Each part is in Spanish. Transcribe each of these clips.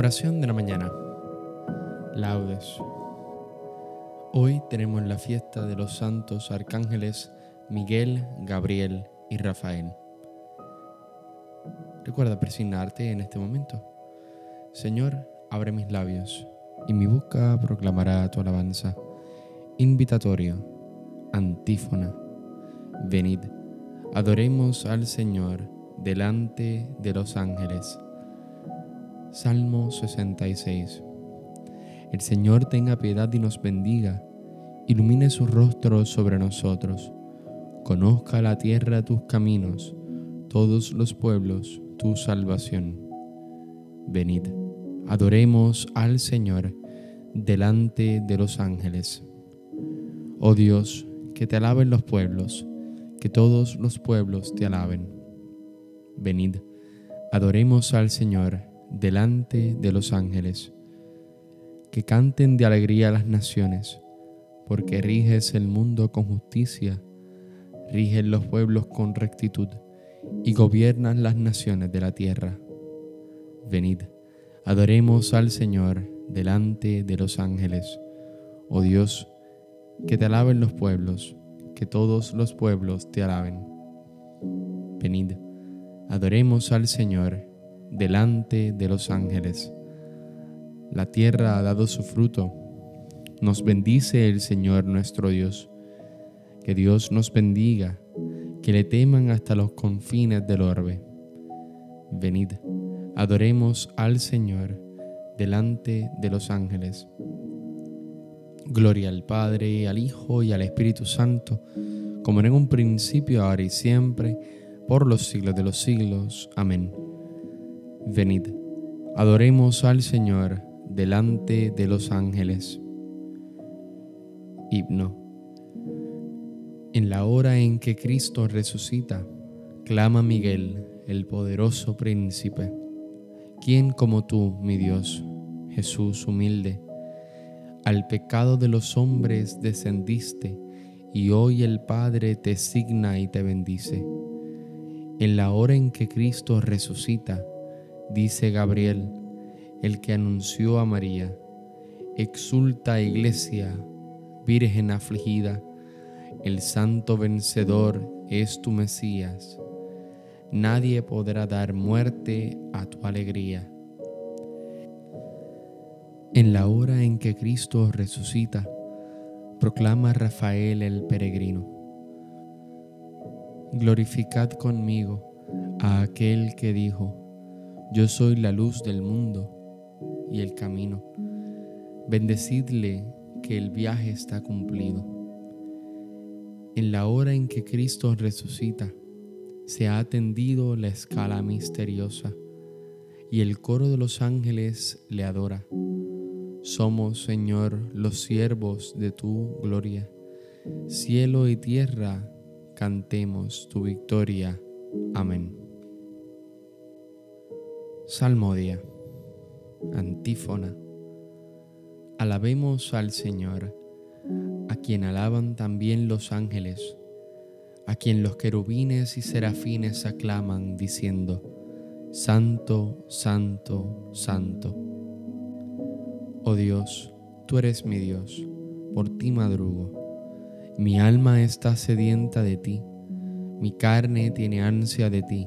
Oración de la mañana. Laudes. Hoy tenemos la fiesta de los santos arcángeles Miguel, Gabriel y Rafael. Recuerda presignarte en este momento. Señor, abre mis labios y mi boca proclamará tu alabanza. Invitatorio, antífona. Venid, adoremos al Señor delante de los ángeles. Salmo 66. El Señor tenga piedad y nos bendiga, ilumine su rostro sobre nosotros, conozca la tierra tus caminos, todos los pueblos tu salvación. Venid, adoremos al Señor delante de los ángeles. Oh Dios, que te alaben los pueblos, que todos los pueblos te alaben. Venid, adoremos al Señor delante de los ángeles. Que canten de alegría las naciones, porque riges el mundo con justicia, riges los pueblos con rectitud y gobiernan las naciones de la tierra. Venid, adoremos al Señor delante de los ángeles. Oh Dios, que te alaben los pueblos, que todos los pueblos te alaben. Venid, adoremos al Señor delante de los ángeles. La tierra ha dado su fruto. Nos bendice el Señor nuestro Dios. Que Dios nos bendiga, que le teman hasta los confines del orbe. Venid, adoremos al Señor delante de los ángeles. Gloria al Padre, al Hijo y al Espíritu Santo, como en un principio, ahora y siempre, por los siglos de los siglos. Amén. Venid, adoremos al Señor delante de los ángeles. Himno. En la hora en que Cristo resucita, clama Miguel, el poderoso príncipe. ¿Quién como tú, mi Dios, Jesús humilde? Al pecado de los hombres descendiste, y hoy el Padre te signa y te bendice. En la hora en que Cristo resucita, dice Gabriel, el que anunció a María, exulta iglesia, virgen afligida, el santo vencedor es tu Mesías, nadie podrá dar muerte a tu alegría. En la hora en que Cristo resucita, proclama Rafael el peregrino. Glorificad conmigo a aquel que dijo, yo soy la luz del mundo y el camino. Bendecidle que el viaje está cumplido. En la hora en que Cristo resucita, se ha atendido la escala misteriosa y el coro de los ángeles le adora. Somos, Señor, los siervos de tu gloria. Cielo y tierra, cantemos tu victoria. Amén. Salmodia. Antífona. Alabemos al Señor, a quien alaban también los ángeles, a quien los querubines y serafines aclaman diciendo, Santo, Santo, Santo. Oh Dios, tú eres mi Dios, por ti madrugo. Mi alma está sedienta de ti, mi carne tiene ansia de ti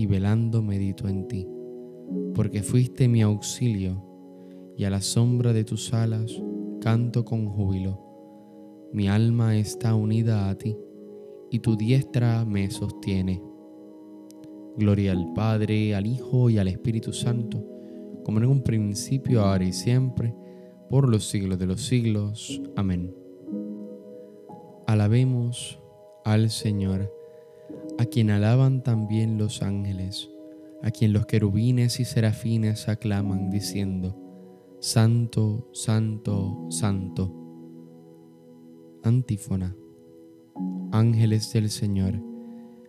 y velando medito en ti, porque fuiste mi auxilio y a la sombra de tus alas canto con júbilo. Mi alma está unida a ti y tu diestra me sostiene. Gloria al Padre, al Hijo y al Espíritu Santo, como en un principio, ahora y siempre, por los siglos de los siglos. Amén. Alabemos al Señor a quien alaban también los ángeles, a quien los querubines y serafines aclaman diciendo, Santo, santo, santo. Antífona. Ángeles del Señor,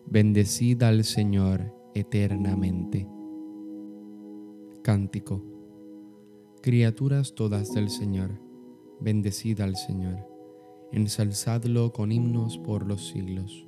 bendecida al Señor eternamente. Cántico. Criaturas todas del Señor, bendecida al Señor, ensalzadlo con himnos por los siglos.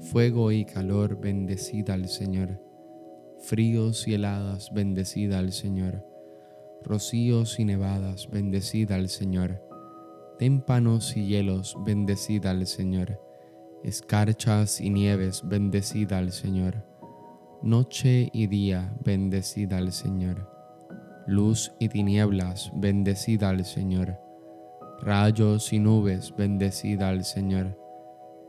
Fuego y calor, bendecida al Señor. Fríos y heladas, bendecida al Señor rocíos y nevadas, bendecida al Señor. Témpanos y hielos, bendecida al Señor. Escarchas y nieves, bendecida al Señor. Noche y día, bendecida al Señor. Luz y tinieblas, bendecida al Señor. Rayos y nubes, bendecida al Señor.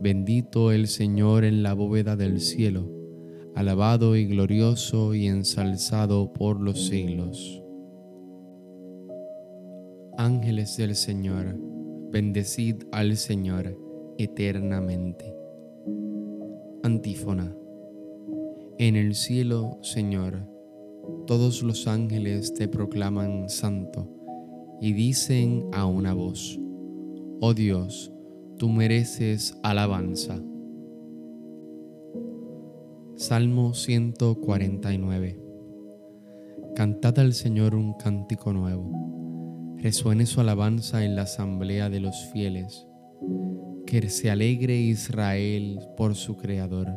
Bendito el Señor en la bóveda del cielo, alabado y glorioso y ensalzado por los siglos. Ángeles del Señor, bendecid al Señor eternamente. Antífona. En el cielo, Señor, todos los ángeles te proclaman santo y dicen a una voz, Oh Dios, tú mereces alabanza. Salmo 149. Cantad al Señor un cántico nuevo. Resuene su alabanza en la asamblea de los fieles que se alegre Israel por su Creador,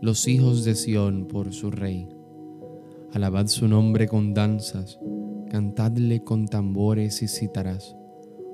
los hijos de Sión por su Rey. Alabad su nombre con danzas, cantadle con tambores y cítaras,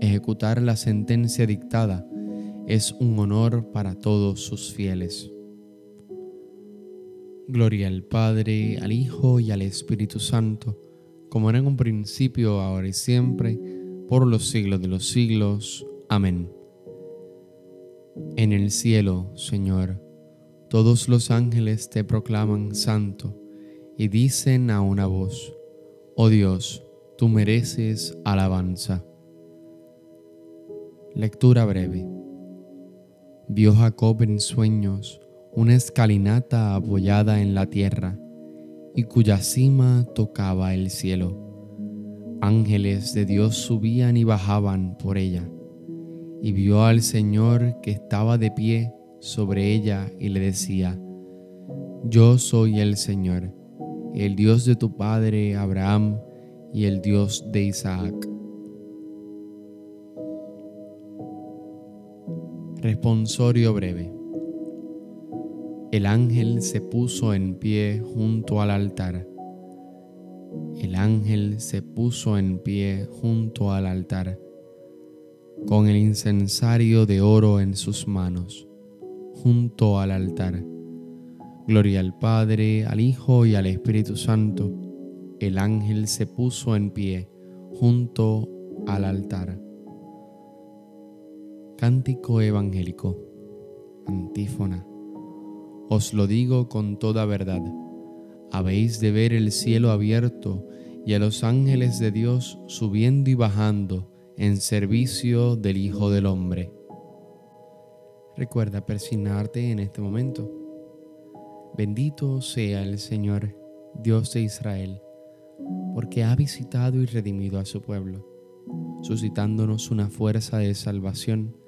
Ejecutar la sentencia dictada es un honor para todos sus fieles. Gloria al Padre, al Hijo y al Espíritu Santo, como era en un principio, ahora y siempre, por los siglos de los siglos. Amén. En el cielo, Señor, todos los ángeles te proclaman santo y dicen a una voz, Oh Dios, tú mereces alabanza. Lectura breve. Vio Jacob en sueños una escalinata apoyada en la tierra y cuya cima tocaba el cielo Ángeles de Dios subían y bajaban por ella, y vio al Señor que estaba de pie sobre ella y le decía, Yo soy el Señor, el Dios de tu padre Abraham y el Dios de Isaac. Responsorio breve. El ángel se puso en pie junto al altar. El ángel se puso en pie junto al altar, con el incensario de oro en sus manos, junto al altar. Gloria al Padre, al Hijo y al Espíritu Santo. El ángel se puso en pie junto al altar. Cántico evangélico. Antífona. Os lo digo con toda verdad. Habéis de ver el cielo abierto y a los ángeles de Dios subiendo y bajando en servicio del Hijo del Hombre. Recuerda persignarte en este momento. Bendito sea el Señor, Dios de Israel, porque ha visitado y redimido a su pueblo, suscitándonos una fuerza de salvación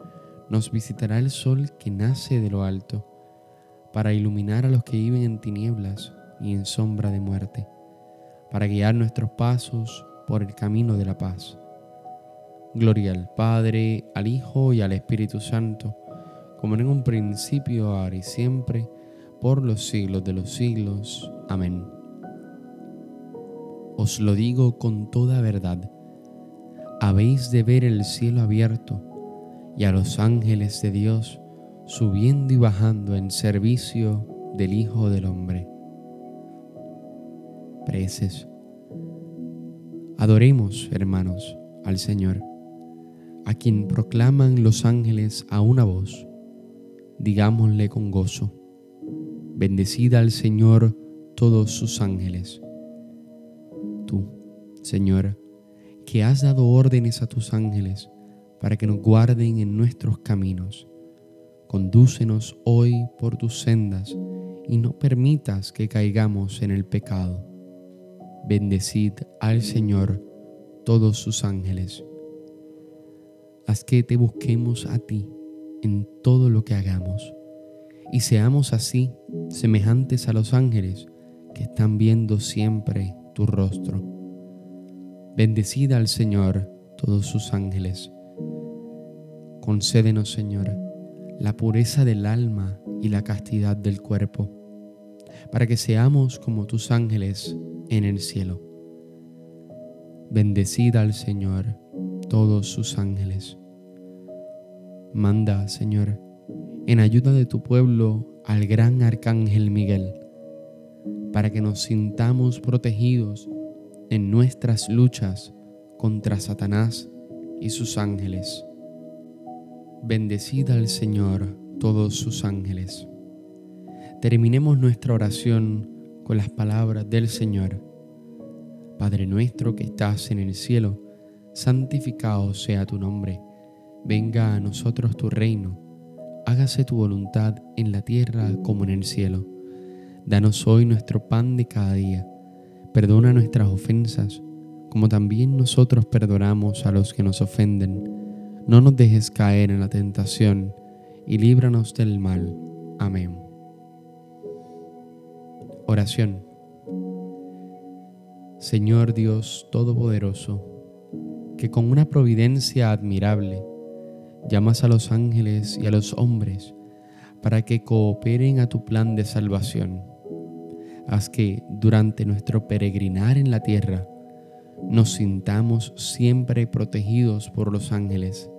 nos visitará el sol que nace de lo alto, para iluminar a los que viven en tinieblas y en sombra de muerte, para guiar nuestros pasos por el camino de la paz. Gloria al Padre, al Hijo y al Espíritu Santo, como en un principio, ahora y siempre, por los siglos de los siglos. Amén. Os lo digo con toda verdad, habéis de ver el cielo abierto, y a los ángeles de Dios subiendo y bajando en servicio del Hijo del Hombre. Preces. Adoremos, hermanos, al Señor, a quien proclaman los ángeles a una voz. Digámosle con gozo, bendecida al Señor todos sus ángeles. Tú, Señor, que has dado órdenes a tus ángeles, para que nos guarden en nuestros caminos. Condúcenos hoy por tus sendas y no permitas que caigamos en el pecado. Bendecid al Señor todos sus ángeles. Haz que te busquemos a ti en todo lo que hagamos y seamos así semejantes a los ángeles que están viendo siempre tu rostro. Bendecid al Señor todos sus ángeles Concédenos, Señor, la pureza del alma y la castidad del cuerpo, para que seamos como tus ángeles en el cielo. Bendecida al Señor todos sus ángeles. Manda, Señor, en ayuda de tu pueblo al gran arcángel Miguel, para que nos sintamos protegidos en nuestras luchas contra Satanás y sus ángeles. Bendecida al Señor todos sus ángeles. Terminemos nuestra oración con las palabras del Señor. Padre nuestro que estás en el cielo, santificado sea tu nombre. Venga a nosotros tu reino. Hágase tu voluntad en la tierra como en el cielo. Danos hoy nuestro pan de cada día. Perdona nuestras ofensas, como también nosotros perdonamos a los que nos ofenden no nos dejes caer en la tentación y líbranos del mal. Amén. Oración. Señor Dios Todopoderoso, que con una providencia admirable llamas a los ángeles y a los hombres para que cooperen a tu plan de salvación. Haz que durante nuestro peregrinar en la tierra nos sintamos siempre protegidos por los ángeles,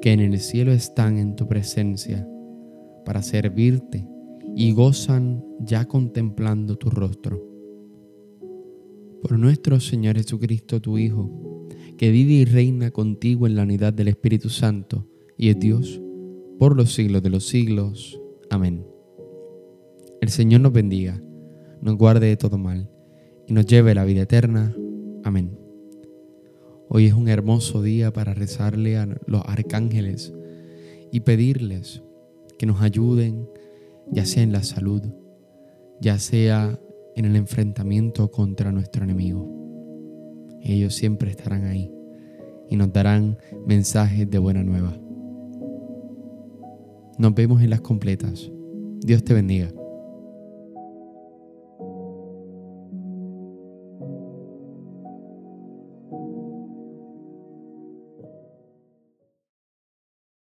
que en el cielo están en tu presencia para servirte y gozan ya contemplando tu rostro. Por nuestro Señor Jesucristo, tu Hijo, que vive y reina contigo en la unidad del Espíritu Santo y es Dios por los siglos de los siglos. Amén. El Señor nos bendiga, nos guarde de todo mal y nos lleve a la vida eterna. Amén. Hoy es un hermoso día para rezarle a los arcángeles y pedirles que nos ayuden, ya sea en la salud, ya sea en el enfrentamiento contra nuestro enemigo. Ellos siempre estarán ahí y nos darán mensajes de buena nueva. Nos vemos en las completas. Dios te bendiga.